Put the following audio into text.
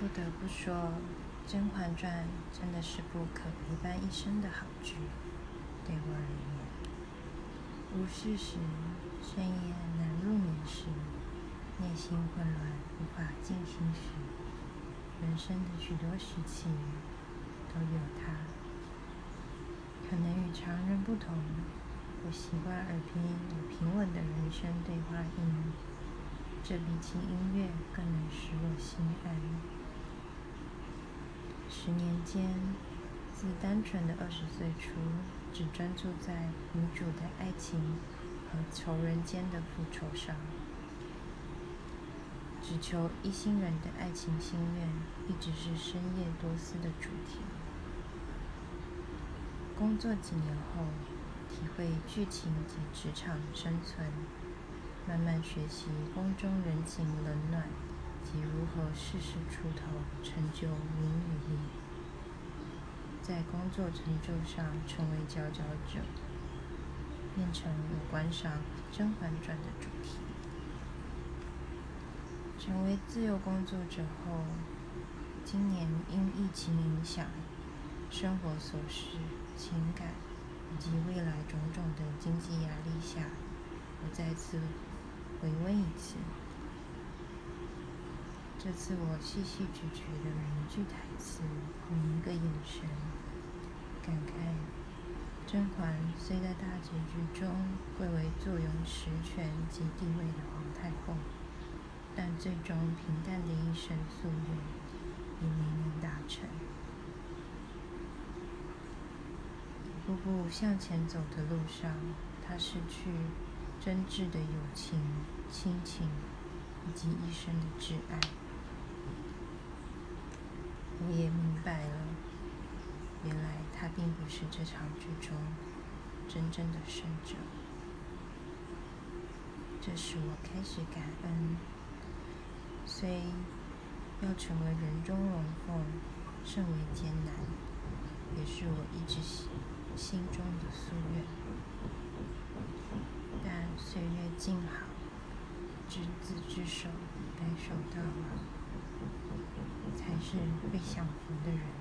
不得不说，《甄嬛传》真的是部可陪伴一生的好剧。对我而言，无事时、深夜难入眠时、内心混乱无法静心时，人生的许多时期都有它。可能与常人不同，我习惯耳边有平稳的人声对话音，这比起音乐更能使我心安。十年间，自单纯的二十岁初，只专注在女主的爱情和仇人间的复仇上，只求一心人的爱情心愿，一直是深夜多思的主题。工作几年后，体会剧情及职场生存，慢慢学习宫中人情冷暖。及如何事事出头，成就名与利，在工作成就上成为佼佼者，变成我观赏《甄嬛传》的主题。成为自由工作者后，今年因疫情影响，生活琐事、情感以及未来种种的经济压力下，我再次回温一次。这次我细细咀嚼的每一句台词，每一个眼神，感慨甄嬛虽在大结局中贵为坐拥实权及地位的皇太后，但最终平淡的一生夙愿也没能达成。步步向前走的路上，她失去真挚的友情、亲情以及一生的挚爱。我也明白了，原来他并不是这场剧中真正的胜者。这使我开始感恩，虽要成为人中龙凤甚为艰难，也是我一直心心中的夙愿。但岁月静好，执子之手，白首到老。才是被享福的人。